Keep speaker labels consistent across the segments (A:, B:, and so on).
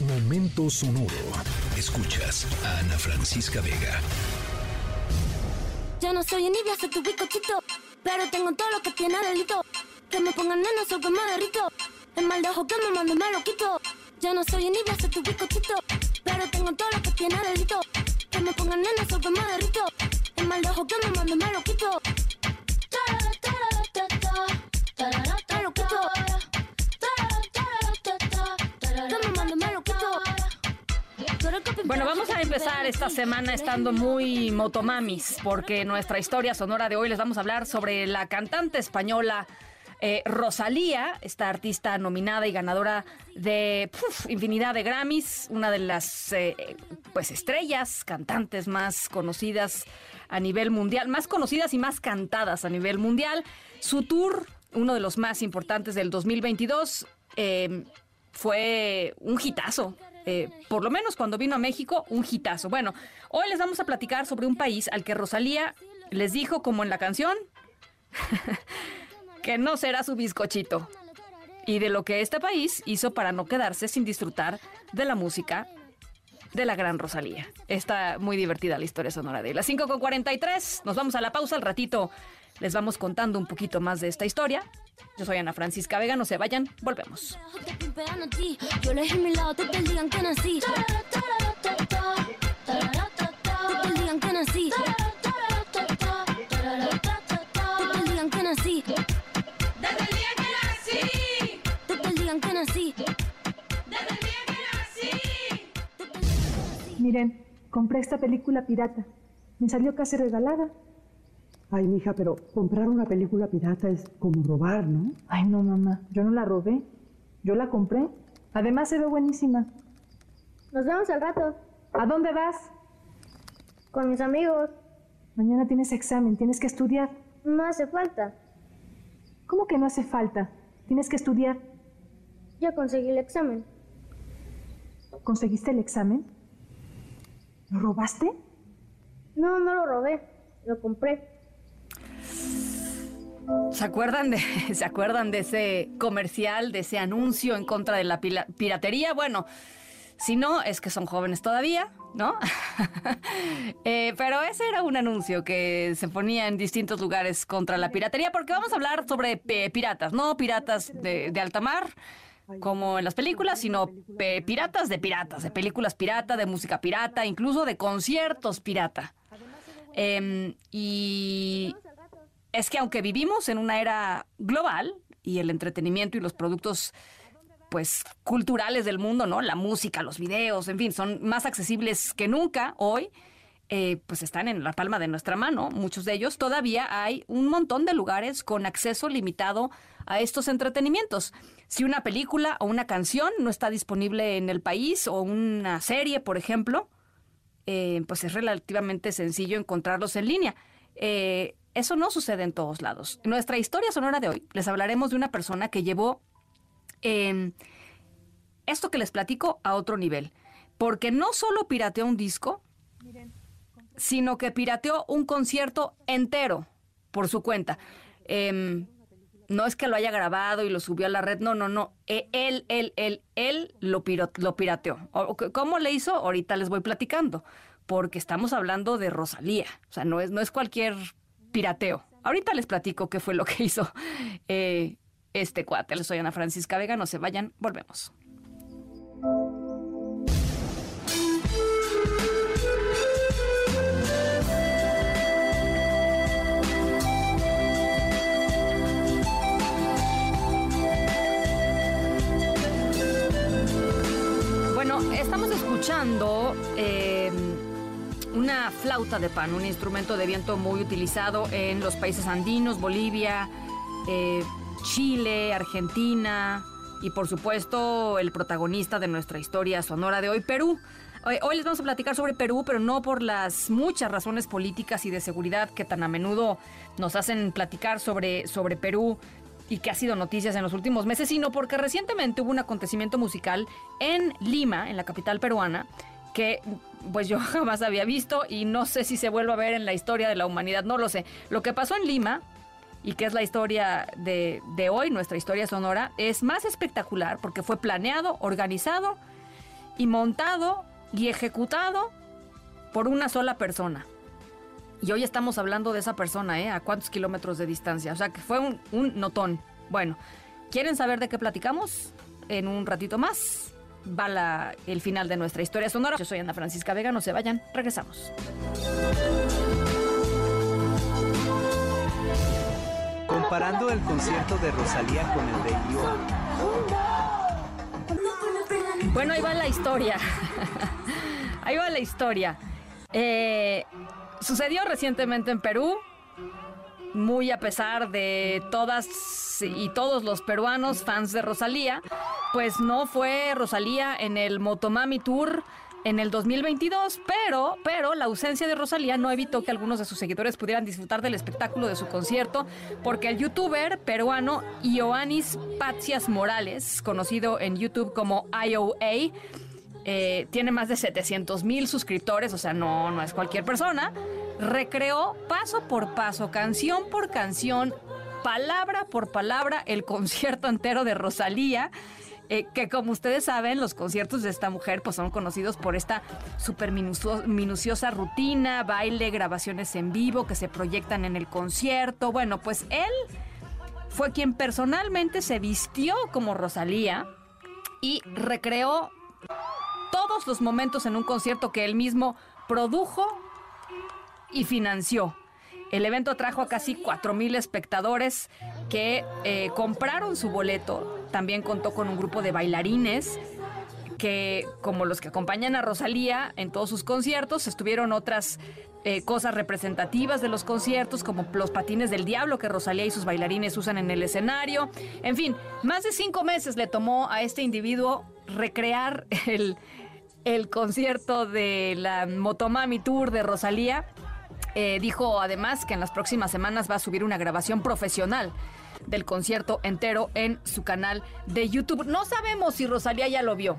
A: Momento sonoro. Escuchas a Ana Francisca Vega.
B: Ya no soy envidia, soy tu bizcochito. Pero tengo todo lo que tiene delito. Que me pongan neno, soy que derrito. El mal de ojo que me mando me lo quito. Ya no soy envidia, soy tu bizcochito. Pero tengo todo lo que tiene delito. Que me pongan neno, soy que derrito. El mal de ojo que me mando. Me lo quito.
C: Bueno, vamos a empezar esta semana estando muy motomamis, porque nuestra historia sonora de hoy les vamos a hablar sobre la cantante española eh, Rosalía, esta artista nominada y ganadora de puf, infinidad de Grammys, una de las eh, pues estrellas, cantantes más conocidas a nivel mundial, más conocidas y más cantadas a nivel mundial. Su tour, uno de los más importantes del 2022, eh, fue un hitazo. Eh, por lo menos cuando vino a México, un hitazo. Bueno, hoy les vamos a platicar sobre un país al que Rosalía les dijo, como en la canción, que no será su bizcochito. Y de lo que este país hizo para no quedarse sin disfrutar de la música de la gran Rosalía. Está muy divertida la historia sonora de las 5 con 43. Nos vamos a la pausa al ratito. Les vamos contando un poquito más de esta historia. Yo soy Ana Francisca Vega, no se vayan, volvemos.
D: Miren, compré esta película pirata. Me salió casi regalada.
E: Ay, mija, pero comprar una película pirata es como robar, ¿no?
D: Ay, no, mamá, yo no la robé. Yo la compré. Además se ve buenísima.
F: Nos vemos al rato
D: ¿A dónde vas?
F: con mis amigos.
D: Mañana tienes examen, tienes que estudiar.
F: No hace falta.
D: ¿Cómo que no hace falta? Tienes que estudiar.
F: Ya conseguí el examen.
D: ¿Conseguiste el examen? ¿Lo robaste?
F: No, no lo robé. Lo compré.
C: ¿Se acuerdan de, ¿Se acuerdan de ese comercial, de ese anuncio en contra de la piratería? Bueno, si no, es que son jóvenes todavía, ¿no? Eh, pero ese era un anuncio que se ponía en distintos lugares contra la piratería, porque vamos a hablar sobre eh, piratas, no piratas de, de alta mar, como en las películas, sino eh, piratas de piratas, de películas pirata, de música pirata, incluso de conciertos pirata. Em, y es que aunque vivimos en una era global y el entretenimiento y los productos pues culturales del mundo, ¿no? La música, los videos, en fin, son más accesibles que nunca hoy. eh, pues están en la palma de nuestra mano, muchos de ellos. Todavía hay un montón de lugares con acceso limitado a estos entretenimientos. Si una película o una canción no está disponible en el país o una serie, por ejemplo, eh, pues es relativamente sencillo encontrarlos en línea. Eh, eso no sucede en todos lados. En nuestra historia sonora de hoy les hablaremos de una persona que llevó eh, esto que les platico a otro nivel. Porque no solo pirateó un disco, sino que pirateó un concierto entero por su cuenta. Em, no es que lo haya grabado y lo subió a la red, no, no, no. E- Él, él, él, él lo, piro- lo pirateó. ¿Cómo le hizo? Ahorita les voy platicando. Porque estamos hablando de Rosalía. O sea, no es, no es cualquier pirateo. Ahorita les platico qué fue lo que hizo eh, este cuate. Les soy Ana Francisca Vega. No se vayan, volvemos. Bueno, estamos escuchando eh, una flauta de pan, un instrumento de viento muy utilizado en los países andinos, Bolivia, eh, Chile, Argentina y por supuesto el protagonista de nuestra historia sonora de hoy, Perú. Hoy, les vamos a platicar sobre Perú, pero no por las muchas razones políticas y de seguridad que tan a menudo nos hacen platicar sobre, sobre Perú y que ha sido noticias en los últimos meses, sino porque recientemente hubo un acontecimiento musical en Lima, en la capital peruana, que pues yo jamás había visto y no sé si se vuelve a ver en la historia de la humanidad, no lo sé. Lo que pasó en Lima y que es la historia de, de hoy, nuestra historia sonora, es más espectacular porque fue planeado, organizado y montado y ejecutado por una sola persona. Y hoy estamos hablando de esa persona, ¿eh? A cuántos kilómetros de distancia. O sea, que fue un, un notón. Bueno, ¿quieren saber de qué platicamos? En un ratito más va la- el final de nuestra historia sonora. Yo soy Ana Francisca Vega, no se vayan, regresamos.
G: Comparando el concierto de Rosalía con el de Iowa.
C: Bueno, ahí va la historia. ahí va la historia. Eh, sucedió recientemente en Perú, muy a pesar de todas y todos los peruanos fans de Rosalía, pues no fue Rosalía en el Motomami Tour en el 2022, pero, pero la ausencia de Rosalía no evitó que algunos de sus seguidores pudieran disfrutar del espectáculo de su concierto, porque el youtuber peruano Ioannis Patsias Morales, conocido en YouTube como IOA, eh, tiene más de 700 mil suscriptores, o sea, no, no es cualquier persona, recreó paso por paso, canción por canción, palabra por palabra, el concierto entero de Rosalía. Eh, que como ustedes saben, los conciertos de esta mujer pues son conocidos por esta súper minucio- minuciosa rutina, baile, grabaciones en vivo que se proyectan en el concierto. Bueno, pues él fue quien personalmente se vistió como Rosalía y recreó todos los momentos en un concierto que él mismo produjo y financió. El evento atrajo a casi 4.000 espectadores que eh, compraron su boleto. También contó con un grupo de bailarines que, como los que acompañan a Rosalía en todos sus conciertos, estuvieron otras eh, cosas representativas de los conciertos, como los patines del diablo que Rosalía y sus bailarines usan en el escenario. En fin, más de cinco meses le tomó a este individuo recrear el, el concierto de la Motomami Tour de Rosalía. Eh, dijo además que en las próximas semanas va a subir una grabación profesional del concierto entero en su canal de YouTube. No sabemos si Rosalía ya lo vio.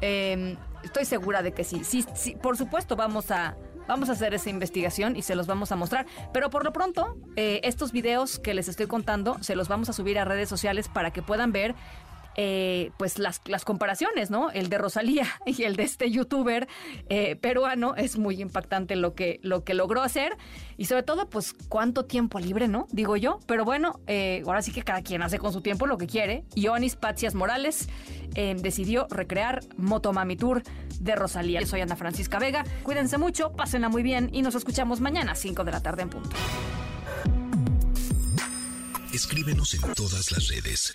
C: Eh, estoy segura de que sí. sí. sí, Por supuesto, vamos a, vamos a hacer esa investigación y se los vamos a mostrar. Pero por lo pronto, eh, estos videos que les estoy contando se los vamos a subir a redes sociales para que puedan ver eh, pues las, las comparaciones, ¿no? El de Rosalía y el de este youtuber eh, peruano es muy impactante lo que, lo que logró hacer y sobre todo, pues, cuánto tiempo libre, ¿no? Digo yo, pero bueno, eh, ahora sí que cada quien hace con su tiempo lo que quiere. Ioannis Patsias Morales decidió recrear Motomami Tour de Rosalía. Yo soy Ana Francisca Vega, cuídense mucho, pásenla muy bien y nos escuchamos mañana a 5 de la tarde en punto.
A: Escríbenos en todas las redes.